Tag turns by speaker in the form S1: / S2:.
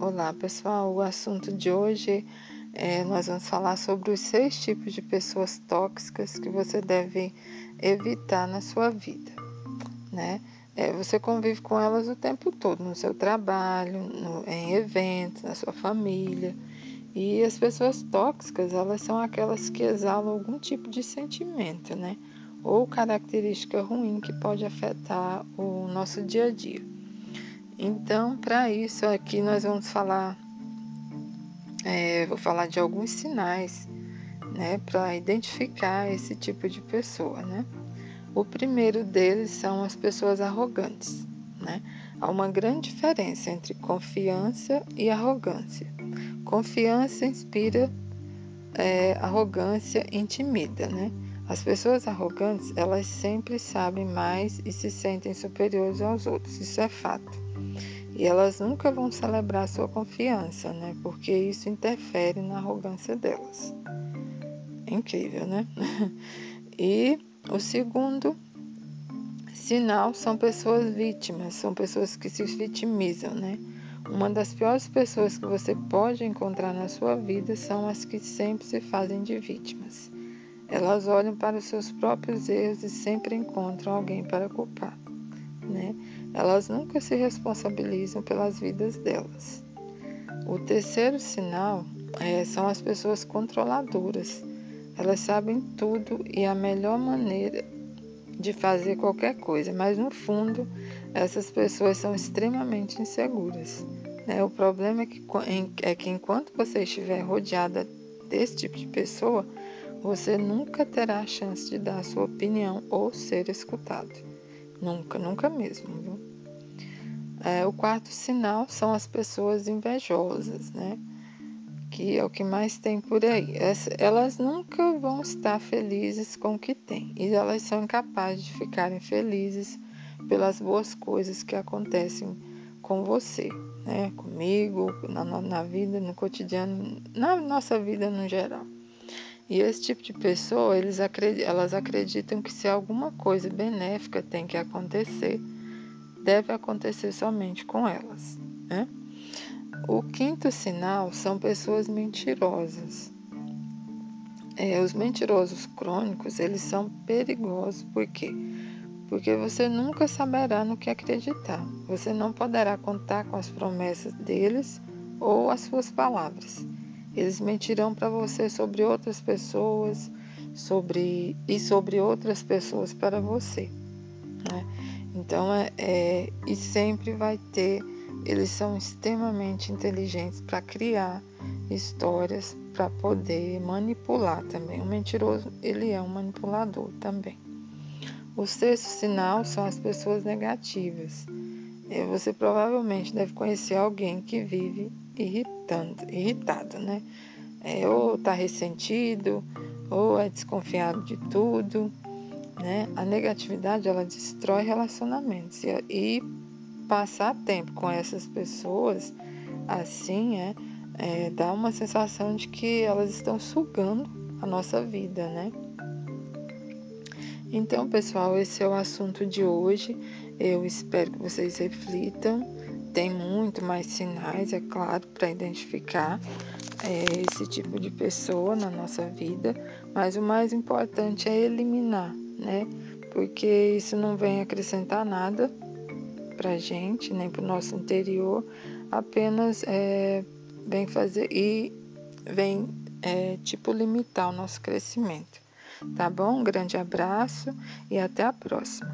S1: Olá pessoal, o assunto de hoje é, nós vamos falar sobre os seis tipos de pessoas tóxicas que você deve evitar na sua vida, né? É, você convive com elas o tempo todo, no seu trabalho, no, em eventos, na sua família. E as pessoas tóxicas, elas são aquelas que exalam algum tipo de sentimento, né? Ou característica ruim que pode afetar o nosso dia a dia. Então, para isso aqui nós vamos falar, é, vou falar de alguns sinais, né, para identificar esse tipo de pessoa, né? O primeiro deles são as pessoas arrogantes, né? Há uma grande diferença entre confiança e arrogância. Confiança inspira, é, arrogância intimida, né? As pessoas arrogantes, elas sempre sabem mais e se sentem superiores aos outros, isso é fato. E elas nunca vão celebrar sua confiança, né? Porque isso interfere na arrogância delas. É incrível, né? E o segundo sinal são pessoas vítimas, são pessoas que se vitimizam, né? Uma das piores pessoas que você pode encontrar na sua vida são as que sempre se fazem de vítimas. Elas olham para os seus próprios erros e sempre encontram alguém para culpar, né? Elas nunca se responsabilizam pelas vidas delas. O terceiro sinal é, são as pessoas controladoras. Elas sabem tudo e a melhor maneira de fazer qualquer coisa, mas no fundo essas pessoas são extremamente inseguras. Né? O problema é que, é que enquanto você estiver rodeada desse tipo de pessoa, você nunca terá a chance de dar sua opinião ou ser escutado. Nunca, nunca mesmo? É, o quarto sinal são as pessoas invejosas, né? Que é o que mais tem por aí. Elas nunca vão estar felizes com o que têm e elas são incapazes de ficarem felizes pelas boas coisas que acontecem com você, né? Comigo, na, na vida, no cotidiano, na nossa vida no geral. E esse tipo de pessoa, eles acreditam, elas acreditam que se alguma coisa benéfica tem que acontecer, deve acontecer somente com elas. Né? O quinto sinal são pessoas mentirosas. É, os mentirosos crônicos, eles são perigosos, por quê? Porque você nunca saberá no que acreditar. Você não poderá contar com as promessas deles ou as suas palavras. Eles mentirão para você sobre outras pessoas, sobre e sobre outras pessoas para você. Né? Então é, é e sempre vai ter. Eles são extremamente inteligentes para criar histórias para poder manipular também. O mentiroso ele é um manipulador também. O sexto sinal são as pessoas negativas. É, você provavelmente deve conhecer alguém que vive irritando, irritado, né? É, ou está ressentido, ou é desconfiado de tudo, né? A negatividade ela destrói relacionamentos e, e passar tempo com essas pessoas assim é, é dá uma sensação de que elas estão sugando a nossa vida, né? Então, pessoal, esse é o assunto de hoje. Eu espero que vocês reflitam tem muito mais sinais, é claro, para identificar é, esse tipo de pessoa na nossa vida, mas o mais importante é eliminar, né? Porque isso não vem acrescentar nada para gente, nem para o nosso interior, apenas é, vem fazer e vem é, tipo limitar o nosso crescimento. Tá bom? Um grande abraço e até a próxima.